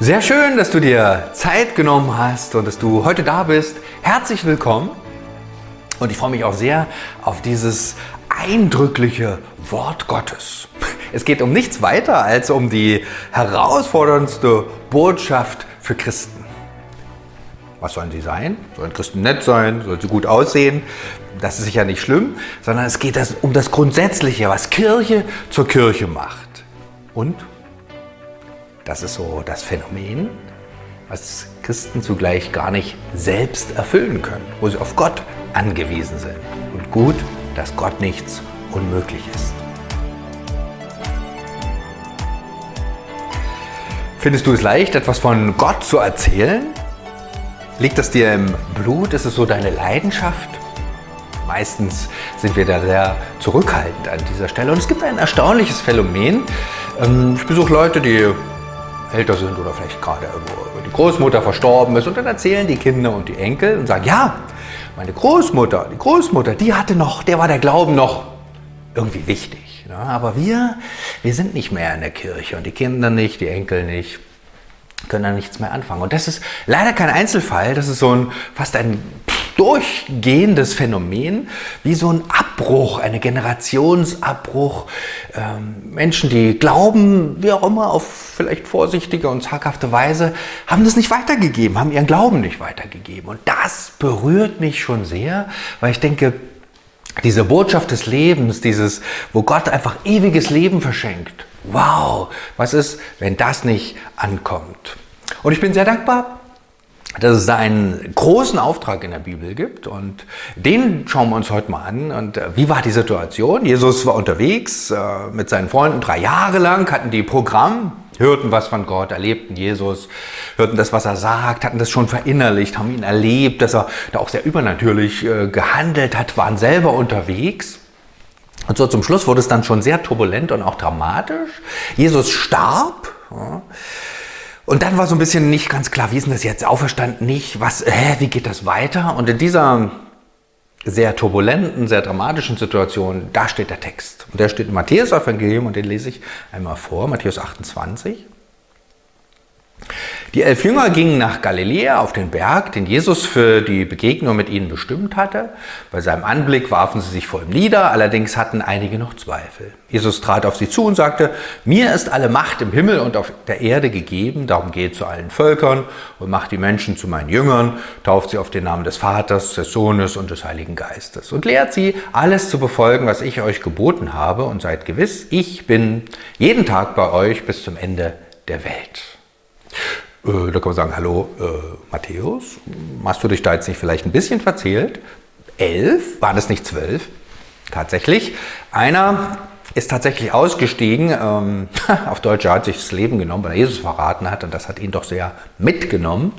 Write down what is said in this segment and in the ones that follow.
Sehr schön, dass du dir Zeit genommen hast und dass du heute da bist. Herzlich willkommen. Und ich freue mich auch sehr auf dieses eindrückliche Wort Gottes. Es geht um nichts weiter als um die herausforderndste Botschaft für Christen. Was sollen sie sein? Sollen Christen nett sein? Sollen sie gut aussehen? Das ist sicher nicht schlimm, sondern es geht um das Grundsätzliche, was Kirche zur Kirche macht. Und das ist so das Phänomen, was Christen zugleich gar nicht selbst erfüllen können, wo sie auf Gott angewiesen sind. Und gut, dass Gott nichts unmöglich ist. Findest du es leicht, etwas von Gott zu erzählen? Liegt das dir im Blut? Ist es so deine Leidenschaft? Meistens sind wir da sehr zurückhaltend an dieser Stelle. Und es gibt ein erstaunliches Phänomen. Ähm, ich besuche Leute, die älter sind oder vielleicht gerade die Großmutter verstorben ist und dann erzählen die Kinder und die Enkel und sagen, ja, meine Großmutter, die Großmutter, die hatte noch, der war der Glauben noch irgendwie wichtig. Ne? Aber wir, wir sind nicht mehr in der Kirche und die Kinder nicht, die Enkel nicht können da nichts mehr anfangen. Und das ist leider kein Einzelfall, das ist so ein fast ein durchgehendes Phänomen, wie so ein Abbruch, eine Generationsabbruch. Ähm, Menschen, die glauben, wie auch immer, auf vielleicht vorsichtige und zaghafte Weise, haben das nicht weitergegeben, haben ihren Glauben nicht weitergegeben. Und das berührt mich schon sehr, weil ich denke, diese Botschaft des Lebens, dieses, wo Gott einfach ewiges Leben verschenkt. Wow, was ist, wenn das nicht ankommt? Und ich bin sehr dankbar, dass es da einen großen Auftrag in der Bibel gibt und den schauen wir uns heute mal an. Und äh, wie war die Situation? Jesus war unterwegs äh, mit seinen Freunden drei Jahre lang, hatten die Programm, hörten was von Gott, erlebten Jesus, hörten das, was er sagt, hatten das schon verinnerlicht, haben ihn erlebt, dass er da auch sehr übernatürlich äh, gehandelt hat, waren selber unterwegs. Und so zum Schluss wurde es dann schon sehr turbulent und auch dramatisch. Jesus starb. Ja. Und dann war so ein bisschen nicht ganz klar, wie ist denn das jetzt auferstanden, nicht, was, hä, wie geht das weiter? Und in dieser sehr turbulenten, sehr dramatischen Situation, da steht der Text. Und der steht im Matthäus-Evangelium und den lese ich einmal vor, Matthäus 28. Die elf Jünger gingen nach Galiläa auf den Berg, den Jesus für die Begegnung mit ihnen bestimmt hatte. Bei seinem Anblick warfen sie sich vor ihm nieder, allerdings hatten einige noch Zweifel. Jesus trat auf sie zu und sagte, mir ist alle Macht im Himmel und auf der Erde gegeben, darum geht zu allen Völkern und macht die Menschen zu meinen Jüngern, tauft sie auf den Namen des Vaters, des Sohnes und des Heiligen Geistes und lehrt sie, alles zu befolgen, was ich euch geboten habe und seid gewiss, ich bin jeden Tag bei euch bis zum Ende der Welt. Äh, da kann man sagen, hallo äh, Matthäus, hast du dich da jetzt nicht vielleicht ein bisschen verzählt? Elf, waren es nicht zwölf? Tatsächlich. Einer ist tatsächlich ausgestiegen, ähm, auf Deutsch, hat sich das Leben genommen, weil er Jesus verraten hat und das hat ihn doch sehr mitgenommen.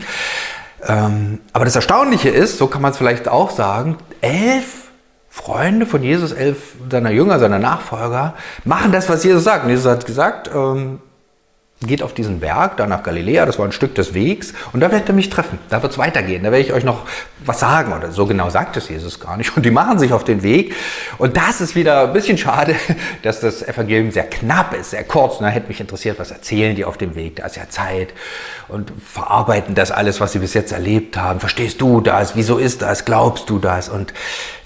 Ähm, aber das Erstaunliche ist, so kann man es vielleicht auch sagen, elf Freunde von Jesus, elf seiner Jünger, seiner Nachfolger, machen das, was Jesus sagt. Und Jesus hat gesagt, ähm, geht auf diesen Berg, da nach Galiläa, das war ein Stück des Wegs, und da werdet ihr mich treffen. Da wird es weitergehen. Da werde ich euch noch was sagen. Oder so genau sagt es Jesus gar nicht. Und die machen sich auf den Weg. Und das ist wieder ein bisschen schade, dass das Evangelium sehr knapp ist, sehr kurz. Da hätte mich interessiert, was erzählen die auf dem Weg? Da ist ja Zeit. Und verarbeiten das alles, was sie bis jetzt erlebt haben. Verstehst du das? Wieso ist das? Glaubst du das? Und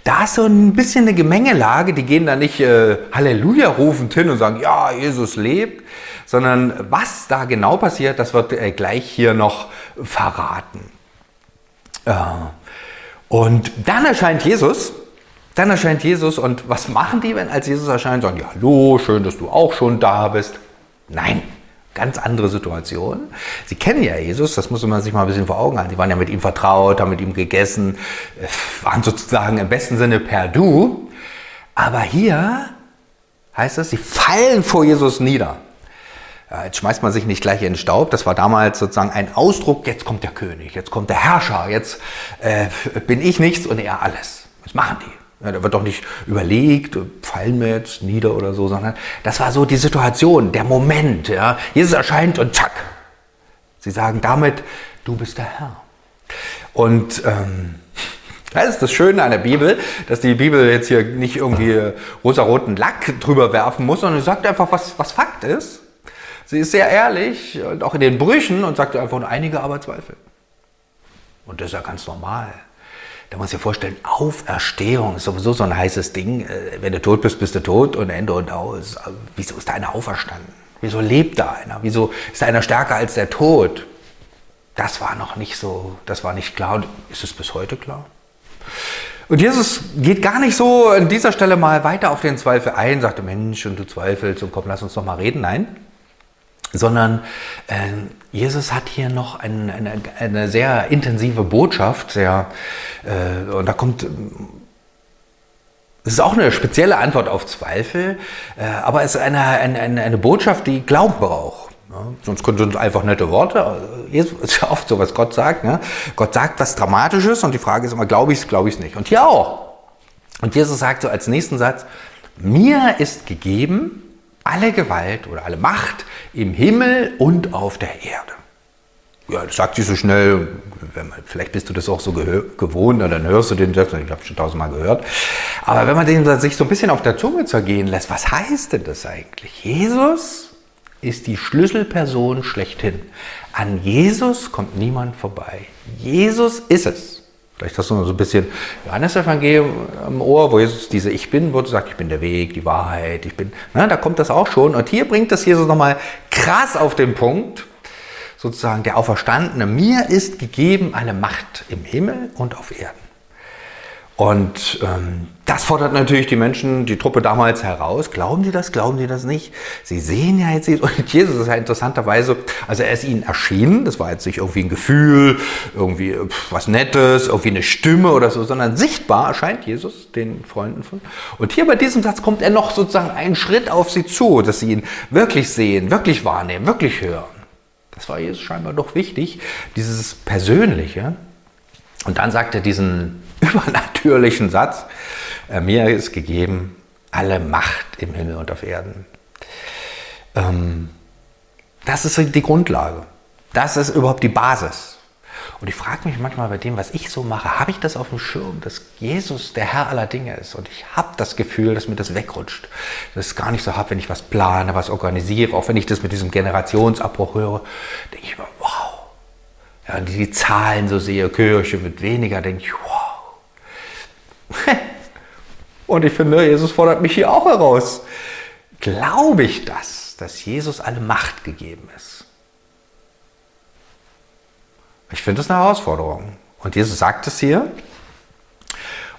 da ist so ein bisschen eine Gemengelage. Die gehen da nicht äh, Halleluja rufend hin und sagen, ja, Jesus lebt, sondern was da genau passiert, das wird äh, gleich hier noch verraten. Äh, und dann erscheint Jesus. Dann erscheint Jesus und was machen die, wenn als Jesus erscheint? Sagen, ja, hallo, schön, dass du auch schon da bist. Nein, ganz andere Situation. Sie kennen ja Jesus, das muss man sich mal ein bisschen vor Augen halten. Sie waren ja mit ihm vertraut, haben mit ihm gegessen, äh, waren sozusagen im besten Sinne per Du. Aber hier heißt es, sie fallen vor Jesus nieder. Jetzt schmeißt man sich nicht gleich in den Staub. Das war damals sozusagen ein Ausdruck, jetzt kommt der König, jetzt kommt der Herrscher, jetzt äh, bin ich nichts und er alles. Was machen die? Ja, da wird doch nicht überlegt, fallen wir jetzt nieder oder so, sondern das war so die Situation, der Moment. Ja. Jesus erscheint und zack. Sie sagen damit, du bist der Herr. Und ähm, das ist das Schöne an der Bibel, dass die Bibel jetzt hier nicht irgendwie rosaroten Lack drüber werfen muss, sondern sagt einfach, was, was Fakt ist. Sie ist sehr ehrlich und auch in den Brüchen und sagt einfach, einige aber zweifeln. Und das ist ja ganz normal. Da muss ich vorstellen, Auferstehung ist sowieso so ein heißes Ding. Äh, wenn du tot bist, bist du tot und Ende und aus. Wieso ist da einer auferstanden? Wieso lebt da einer? Wieso ist da einer stärker als der Tod? Das war noch nicht so, das war nicht klar. Und ist es bis heute klar? Und Jesus geht gar nicht so an dieser Stelle mal weiter auf den Zweifel ein, sagte Mensch, und du zweifelst und komm, lass uns doch mal reden. Nein, sondern äh, Jesus hat hier noch ein, eine, eine, sehr intensive Botschaft, sehr, äh, und da kommt, es ist auch eine spezielle Antwort auf Zweifel, äh, aber es ist eine, eine, eine Botschaft, die Glauben braucht. Ja, sonst sind es einfach nette Worte. Jesus ist ja oft so, was Gott sagt. Ne? Gott sagt was Dramatisches und die Frage ist immer, glaube ich es, glaube ich es nicht. Und hier auch. Und Jesus sagt so als nächsten Satz, mir ist gegeben alle Gewalt oder alle Macht im Himmel und auf der Erde. Ja, das sagt sie so schnell, vielleicht bist du das auch so gewohnt, dann hörst du den Satz, ich habe schon tausendmal gehört. Aber wenn man den sich so ein bisschen auf der Zunge zergehen lässt, was heißt denn das eigentlich? Jesus ist die Schlüsselperson schlechthin. An Jesus kommt niemand vorbei. Jesus ist es. Vielleicht hast du noch so ein bisschen Johannes-Evangelium am Ohr, wo Jesus diese Ich Bin-Worte sagt, ich bin der Weg, die Wahrheit, ich bin, na, da kommt das auch schon. Und hier bringt das Jesus nochmal krass auf den Punkt, sozusagen der Auferstandene. Mir ist gegeben eine Macht im Himmel und auf Erden. Und ähm, das fordert natürlich die Menschen, die Truppe damals heraus. Glauben sie das? Glauben sie das nicht? Sie sehen ja jetzt, und Jesus ist ja interessanterweise, also er ist ihnen erschienen, das war jetzt nicht irgendwie ein Gefühl, irgendwie was Nettes, irgendwie eine Stimme oder so, sondern sichtbar erscheint Jesus den Freunden von. Und hier bei diesem Satz kommt er noch sozusagen einen Schritt auf sie zu, dass sie ihn wirklich sehen, wirklich wahrnehmen, wirklich hören. Das war Jesus scheinbar doch wichtig, dieses Persönliche. Und dann sagt er diesen übernatürlichen Satz, äh, mir ist gegeben alle Macht im Himmel und auf Erden. Ähm, das ist die Grundlage. Das ist überhaupt die Basis. Und ich frage mich manchmal bei dem, was ich so mache, habe ich das auf dem Schirm, dass Jesus der Herr aller Dinge ist? Und ich habe das Gefühl, dass mir das wegrutscht. Dass es gar nicht so habe, wenn ich was plane, was organisiere, auch wenn ich das mit diesem Generationsabbruch höre, denke ich mir, wow. Ja, und die Zahlen so sehe, Kirche wird weniger, denke ich, wow Und ich finde, Jesus fordert mich hier auch heraus. Glaube ich das, dass Jesus alle Macht gegeben ist? Ich finde das eine Herausforderung. Und Jesus sagt es hier.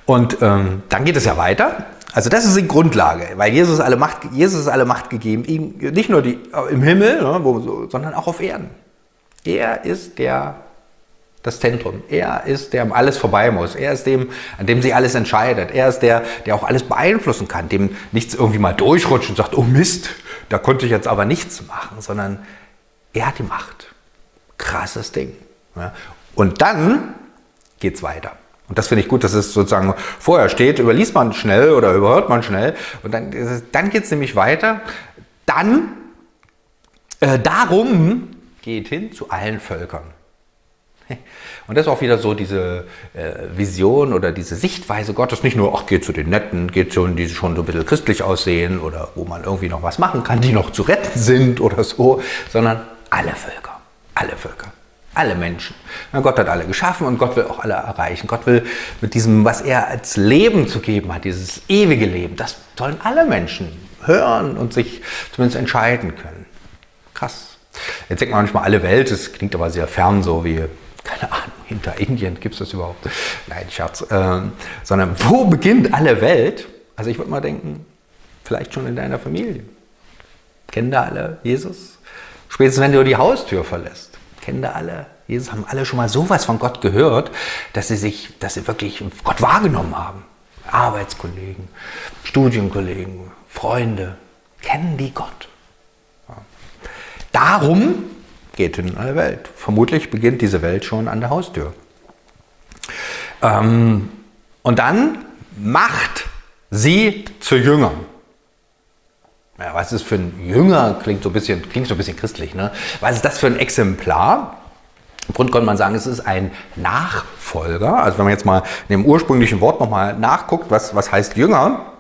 Und ähm, dann geht es ja weiter. Also das ist die Grundlage, weil Jesus alle Macht, Jesus ist alle Macht gegeben, ihm, nicht nur die, im Himmel, ne, wo, sondern auch auf Erden. Er ist der das Zentrum. Er ist der, um alles vorbei muss. Er ist dem, an dem sich alles entscheidet. Er ist der, der auch alles beeinflussen kann, dem nichts irgendwie mal durchrutscht und sagt, oh Mist, da konnte ich jetzt aber nichts machen, sondern er hat die Macht. Krasses Ding. Und dann geht's weiter. Und das finde ich gut, dass es sozusagen vorher steht, überliest man schnell oder überhört man schnell. Und dann, dann geht es nämlich weiter. Dann, äh, darum geht hin zu allen Völkern. Und das ist auch wieder so diese äh, Vision oder diese Sichtweise Gottes, nicht nur, ach, geht zu den Netten, geht zu denen, die schon so ein bisschen christlich aussehen oder wo man irgendwie noch was machen kann, die noch zu retten sind oder so, sondern alle Völker, alle Völker, alle Menschen. Ja, Gott hat alle geschaffen und Gott will auch alle erreichen. Gott will mit diesem, was er als Leben zu geben hat, dieses ewige Leben, das sollen alle Menschen hören und sich zumindest entscheiden können. Krass. Jetzt denkt man manchmal alle Welt, das klingt aber sehr fern, so wie keine Ahnung, hinter Indien gibt es das überhaupt? Nein, Schatz. Ähm, sondern wo beginnt alle Welt? Also ich würde mal denken, vielleicht schon in deiner Familie. Kennen da alle Jesus? Spätestens wenn du die Haustür verlässt, kennen da alle Jesus, haben alle schon mal sowas von Gott gehört, dass sie sich, dass sie wirklich Gott wahrgenommen haben. Arbeitskollegen, Studienkollegen, Freunde, kennen die Gott. Darum geht in alle Welt. Vermutlich beginnt diese Welt schon an der Haustür. Ähm, und dann macht sie zu Jüngern. Ja, was ist für ein Jünger? Klingt so ein bisschen, klingt so ein bisschen christlich. Ne? Was ist das für ein Exemplar? Im Grunde könnte man sagen, es ist ein Nachfolger. Also wenn man jetzt mal in dem ursprünglichen Wort nochmal nachguckt, was, was heißt Jünger,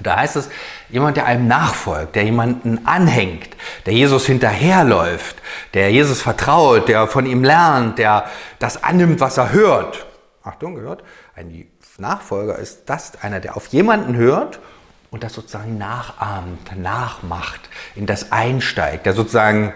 Da heißt es, jemand, der einem nachfolgt, der jemanden anhängt, der Jesus hinterherläuft, der Jesus vertraut, der von ihm lernt, der das annimmt, was er hört. Achtung, gehört, ein Nachfolger ist das, einer, der auf jemanden hört und das sozusagen nachahmt, nachmacht, in das einsteigt, der sozusagen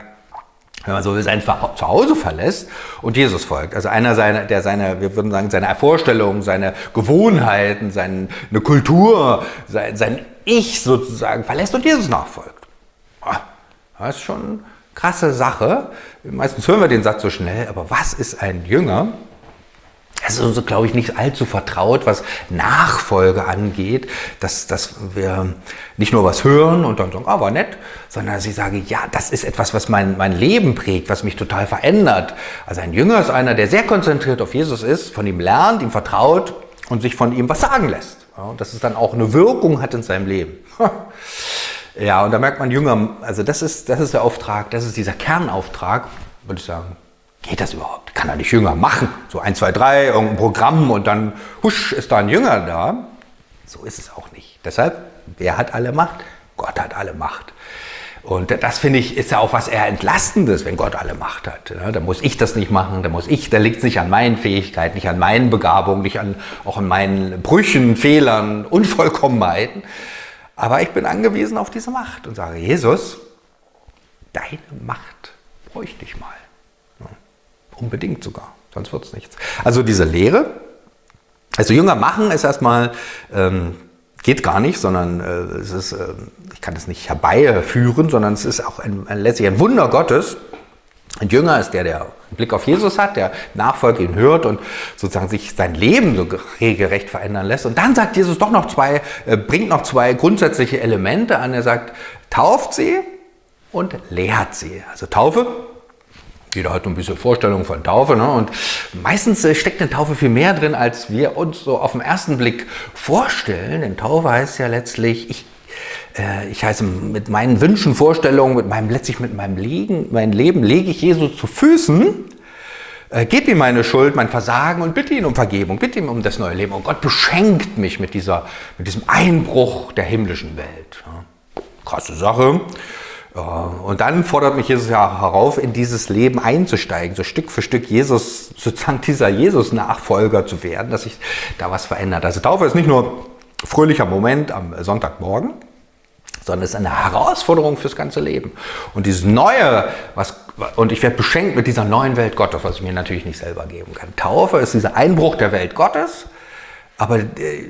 wenn man so will, sein Zuhause verlässt und Jesus folgt. Also einer seiner, der seine, wir würden sagen, seine Vorstellungen, seine Gewohnheiten, seine Kultur, sein, sein Ich sozusagen verlässt und Jesus nachfolgt. Ah, das ist schon eine krasse Sache. Meistens hören wir den Satz so schnell, aber was ist ein Jünger? Es ist uns, glaube ich, nicht allzu vertraut, was Nachfolge angeht, dass, dass wir nicht nur was hören und dann sagen, ah, war nett, sondern dass ich sage, ja, das ist etwas, was mein, mein Leben prägt, was mich total verändert. Also ein Jünger ist einer, der sehr konzentriert auf Jesus ist, von ihm lernt, ihm vertraut und sich von ihm was sagen lässt. Ja, und dass es dann auch eine Wirkung hat in seinem Leben. Ja, und da merkt man Jünger, also das ist, das ist der Auftrag, das ist dieser Kernauftrag, würde ich sagen, Geht das überhaupt? Kann er nicht Jünger machen? So 1, 2, 3, irgendein Programm und dann husch ist da ein Jünger da. So ist es auch nicht. Deshalb, wer hat alle Macht? Gott hat alle Macht. Und das finde ich, ist ja auch was eher Entlastendes, wenn Gott alle Macht hat. Da muss ich das nicht machen, da muss ich, da liegt es nicht an meinen Fähigkeiten, nicht an meinen Begabungen, nicht an, auch an meinen Brüchen, Fehlern, Unvollkommenheiten. Aber ich bin angewiesen auf diese Macht und sage, Jesus, deine Macht bräuchte ich mal. Unbedingt sogar, sonst wird es nichts. Also diese Lehre, also Jünger machen ist erstmal, ähm, geht gar nicht, sondern äh, es ist, äh, ich kann es nicht herbeiführen, sondern es ist auch ein, ein, letztlich ein Wunder Gottes. Ein Jünger ist der, der einen Blick auf Jesus hat, der nachfolgt, ihn hört und sozusagen sich sein Leben so regelrecht verändern lässt. Und dann sagt Jesus doch noch zwei, äh, bringt noch zwei grundsätzliche Elemente an. Er sagt, tauft sie und lehrt sie. Also Taufe jeder hat ein bisschen Vorstellung von Taufe. Ne? Und meistens äh, steckt eine Taufe viel mehr drin, als wir uns so auf den ersten Blick vorstellen. Denn Taufe heißt ja letztlich, ich, äh, ich heiße mit meinen Wünschen, Vorstellungen, mit meinem, letztlich mit meinem Leben, mein Leben lege ich Jesus zu Füßen, äh, gebe ihm meine Schuld, mein Versagen und bitte ihn um Vergebung, bitte ihn um das neue Leben. Und Gott beschenkt mich mit, dieser, mit diesem Einbruch der himmlischen Welt. Ja? Krasse Sache. Und dann fordert mich Jesus ja herauf, in dieses Leben einzusteigen, so Stück für Stück Jesus, sozusagen dieser Jesus-Nachfolger zu werden, dass sich da was verändert. Also Taufe ist nicht nur fröhlicher Moment am Sonntagmorgen, sondern es ist eine Herausforderung fürs ganze Leben. Und dieses Neue, was, und ich werde beschenkt mit dieser neuen Welt Gottes, was ich mir natürlich nicht selber geben kann. Taufe ist dieser Einbruch der Welt Gottes, aber äh,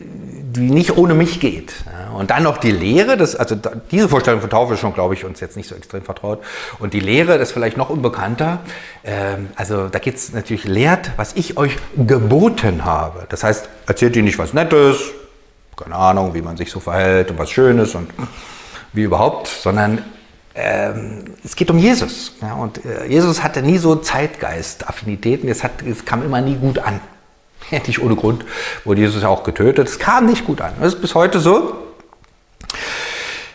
die nicht ohne mich geht. Und dann noch die Lehre, das, also diese Vorstellung von Taufe ist schon, glaube ich, uns jetzt nicht so extrem vertraut. Und die Lehre, das ist vielleicht noch unbekannter. Ähm, also da geht es natürlich, lehrt, was ich euch geboten habe. Das heißt, erzählt ihr nicht was Nettes, keine Ahnung, wie man sich so verhält und was Schönes und wie überhaupt, sondern ähm, es geht um Jesus. Ja, und äh, Jesus hatte nie so Zeitgeist-Affinitäten, es, es kam immer nie gut an. nicht ohne Grund wurde Jesus auch getötet. Es kam nicht gut an. Das ist bis heute so.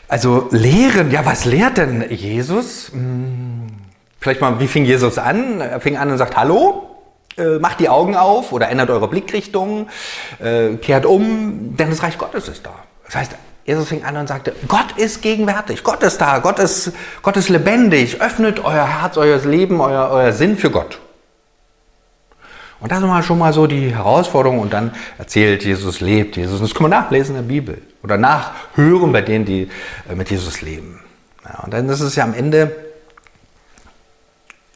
Also lehren, ja, was lehrt denn Jesus? Hm, vielleicht mal, wie fing Jesus an? Er fing an und sagt, hallo, äh, macht die Augen auf oder ändert eure Blickrichtung, äh, kehrt um, denn das Reich Gottes ist da. Das heißt, Jesus fing an und sagte, Gott ist gegenwärtig, Gott ist da, Gott ist, Gott ist lebendig, öffnet euer Herz, euer Leben, euer, euer Sinn für Gott. Und das mal schon mal so die Herausforderung und dann erzählt, Jesus lebt, Jesus. das kann man nachlesen in der Bibel oder nachhören bei denen, die äh, mit Jesus leben. Ja, und dann ist es ja am Ende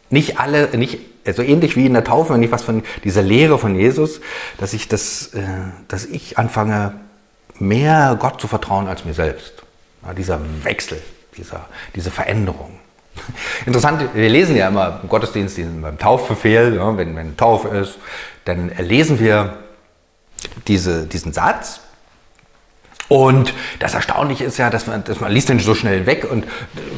nicht alle, nicht, also ähnlich wie in der Taufe, wenn ich was von dieser Lehre von Jesus, dass ich das, äh, dass ich anfange, mehr Gott zu vertrauen als mir selbst. Ja, dieser Wechsel, dieser, diese Veränderung. Interessant, wir lesen ja immer im Gottesdienst beim Taufbefehl, ja, wenn, wenn Taufe ist, dann lesen wir diese, diesen Satz. Und das Erstaunliche ist ja, dass man, dass man liest den so schnell weg und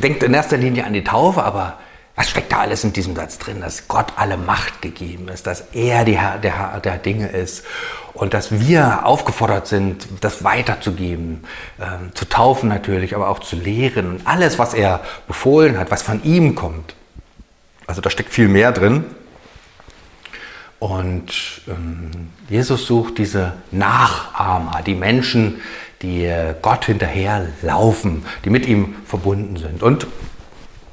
denkt in erster Linie an die Taufe, aber was steckt da alles in diesem Satz drin? Dass Gott alle Macht gegeben ist, dass er die Herr, der Herr der Dinge ist und dass wir aufgefordert sind, das weiterzugeben, äh, zu taufen natürlich, aber auch zu lehren und alles, was er befohlen hat, was von ihm kommt. Also da steckt viel mehr drin. Und ähm, Jesus sucht diese Nachahmer, die Menschen, die äh, Gott hinterherlaufen, die mit ihm verbunden sind. Und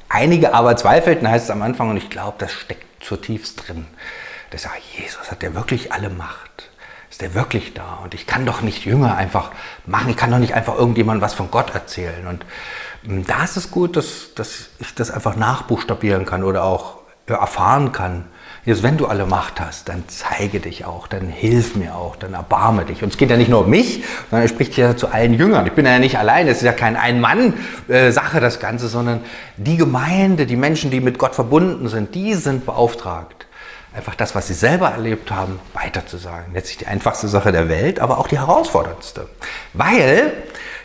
einige aber zweifelten, heißt es am Anfang, und ich glaube, das steckt zutiefst drin. Das sagt, Jesus, hat der wirklich alle Macht? Ist der wirklich da? Und ich kann doch nicht Jünger einfach machen, ich kann doch nicht einfach irgendjemandem was von Gott erzählen. Und hm, da ist es gut, dass, dass ich das einfach nachbuchstabieren kann oder auch erfahren kann Jesus, wenn du alle Macht hast, dann zeige dich auch, dann hilf mir auch, dann erbarme dich. Und es geht ja nicht nur um mich, sondern er spricht ja zu allen Jüngern. Ich bin ja nicht allein, es ist ja kein Ein-Mann-Sache das Ganze, sondern die Gemeinde, die Menschen, die mit Gott verbunden sind, die sind beauftragt, einfach das, was sie selber erlebt haben, weiterzusagen. Letztlich die einfachste Sache der Welt, aber auch die herausforderndste. Weil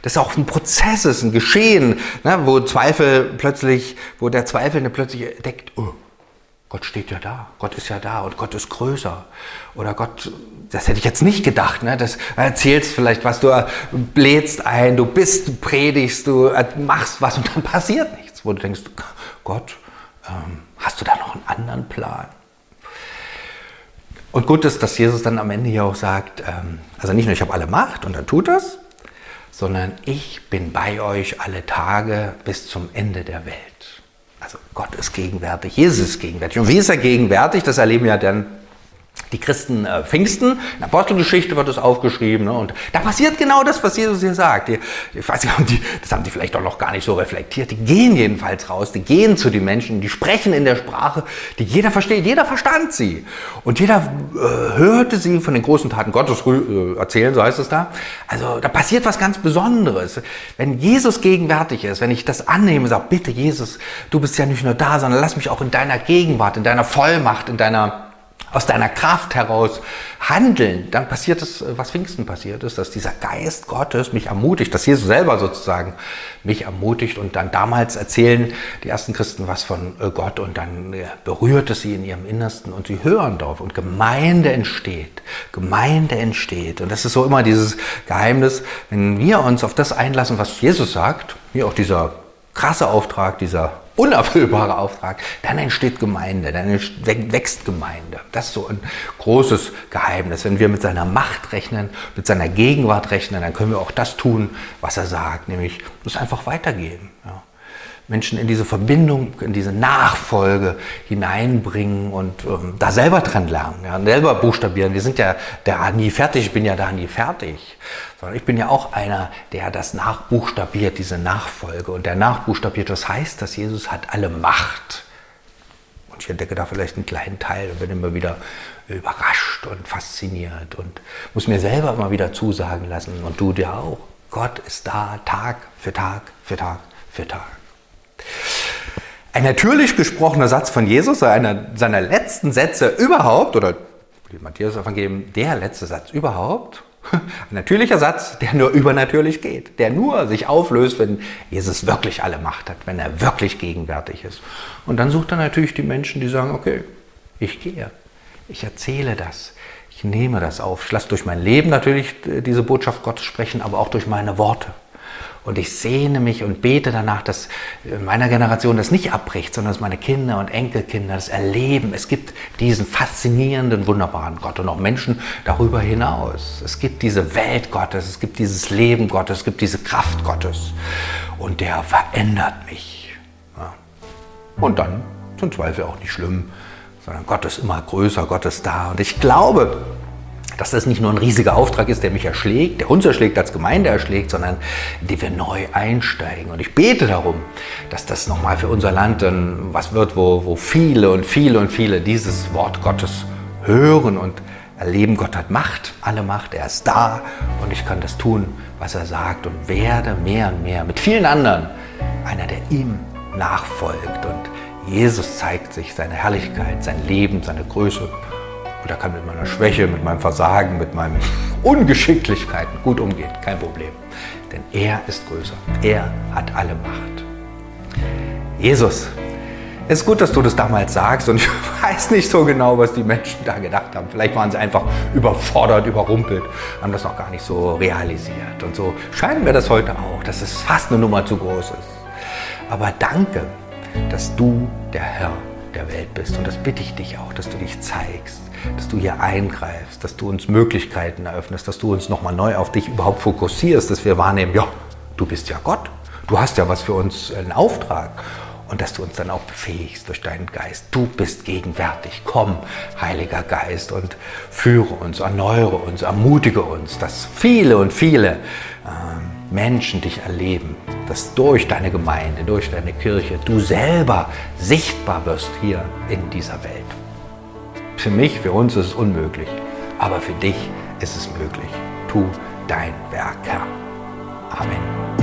das auch ein Prozess ist, ein Geschehen, ne, wo Zweifel plötzlich, wo der Zweifelnde plötzlich entdeckt, oh, Gott steht ja da, Gott ist ja da und Gott ist größer. Oder Gott, das hätte ich jetzt nicht gedacht, ne? das erzählst vielleicht was, du blähst ein, du bist, du predigst, du machst was und dann passiert nichts, wo du denkst, Gott, ähm, hast du da noch einen anderen Plan? Und gut ist, dass Jesus dann am Ende hier auch sagt, ähm, also nicht nur ich habe alle Macht und dann tut das, sondern ich bin bei euch alle Tage bis zum Ende der Welt. Also Gott ist gegenwärtig, Jesus ist gegenwärtig. Und wie ist er gegenwärtig? Das erleben ja dann die Christen äh, Pfingsten. In der Apostelgeschichte wird es aufgeschrieben. Ne? Und da passiert genau das, was Jesus hier sagt. Die, ich weiß nicht, die, das haben die vielleicht auch noch gar nicht so reflektiert. Die gehen jedenfalls raus, die gehen zu den Menschen, die sprechen in der Sprache, die jeder versteht. Jeder verstand sie. Und jeder äh, hörte sie von den großen Taten Gottes äh, erzählen, so heißt es da. Also da passiert was ganz Besonderes. Wenn Jesus gegenwärtig ist, wenn ich das annehme, sage, bitte Jesus, du bist ja nicht nur da, sondern lass mich auch in deiner Gegenwart, in deiner Vollmacht, in deiner aus deiner Kraft heraus handeln, dann passiert es, was Pfingsten passiert ist, dass dieser Geist Gottes mich ermutigt, dass Jesus selber sozusagen mich ermutigt und dann damals erzählen die ersten Christen was von äh, Gott und dann äh, berührt es sie in ihrem Innersten und sie hören darauf und Gemeinde entsteht. Gemeinde entsteht. Und das ist so immer dieses Geheimnis, wenn wir uns auf das einlassen, was Jesus sagt, hier auch dieser krasse Auftrag, dieser unerfüllbare Auftrag, dann entsteht Gemeinde, dann wächst Gemeinde. Das ist so ein großes Geheimnis. Wenn wir mit seiner Macht rechnen, mit seiner Gegenwart rechnen, dann können wir auch das tun, was er sagt, nämlich es einfach weitergeben. Ja. Menschen in diese Verbindung, in diese Nachfolge hineinbringen und ähm, da selber dran lernen, ja, selber buchstabieren. Wir sind ja da nie fertig, ich bin ja da nie fertig, sondern ich bin ja auch einer, der das nachbuchstabiert, diese Nachfolge. Und der nachbuchstabiert, was heißt dass Jesus hat alle Macht. Und ich entdecke da vielleicht einen kleinen Teil und bin immer wieder überrascht und fasziniert und muss mir selber immer wieder zusagen lassen und du dir auch. Gott ist da Tag für Tag für Tag für Tag. Ein natürlich gesprochener Satz von Jesus, einer seiner letzten Sätze überhaupt, oder die Matthäus Evangelium, der letzte Satz überhaupt, ein natürlicher Satz, der nur übernatürlich geht, der nur sich auflöst, wenn Jesus wirklich alle Macht hat, wenn er wirklich gegenwärtig ist. Und dann sucht er natürlich die Menschen, die sagen, okay, ich gehe, ich erzähle das, ich nehme das auf. Ich lasse durch mein Leben natürlich diese Botschaft Gottes sprechen, aber auch durch meine Worte. Und ich sehne mich und bete danach, dass meiner Generation das nicht abbricht, sondern dass meine Kinder und Enkelkinder das erleben. Es gibt diesen faszinierenden, wunderbaren Gott und auch Menschen darüber hinaus. Es gibt diese Welt Gottes, es gibt dieses Leben Gottes, es gibt diese Kraft Gottes. Und der verändert mich. Ja. Und dann zum Zweifel auch nicht schlimm, sondern Gott ist immer größer, Gott ist da. Und ich glaube, dass das nicht nur ein riesiger Auftrag ist, der mich erschlägt, der uns erschlägt, als Gemeinde erschlägt, sondern in den wir neu einsteigen. Und ich bete darum, dass das nochmal für unser Land dann was wird, wo, wo viele und viele und viele dieses Wort Gottes hören und erleben, Gott hat Macht, alle Macht, er ist da und ich kann das tun, was er sagt und werde mehr und mehr mit vielen anderen einer, der ihm nachfolgt. Und Jesus zeigt sich seine Herrlichkeit, sein Leben, seine Größe und er kann mit meiner Schwäche, mit meinem Versagen, mit meinen Ungeschicklichkeiten gut umgehen. Kein Problem. Denn er ist größer. Er hat alle Macht. Jesus. Es ist gut, dass du das damals sagst und ich weiß nicht so genau, was die Menschen da gedacht haben. Vielleicht waren sie einfach überfordert, überrumpelt, haben das noch gar nicht so realisiert. Und so scheinen wir das heute auch, dass es fast eine Nummer zu groß ist. Aber danke, dass du der Herr der Welt bist. Und das bitte ich dich auch, dass du dich zeigst, dass du hier eingreifst, dass du uns Möglichkeiten eröffnest, dass du uns nochmal neu auf dich überhaupt fokussierst, dass wir wahrnehmen, ja, du bist ja Gott, du hast ja was für uns, einen Auftrag und dass du uns dann auch befähigst durch deinen Geist. Du bist gegenwärtig. Komm, Heiliger Geist, und führe uns, erneuere uns, ermutige uns, dass viele und viele äh, Menschen dich erleben, dass durch deine Gemeinde, durch deine Kirche du selber sichtbar wirst hier in dieser Welt. Für mich, für uns ist es unmöglich, aber für dich ist es möglich. Tu dein Werk, Herr. Amen.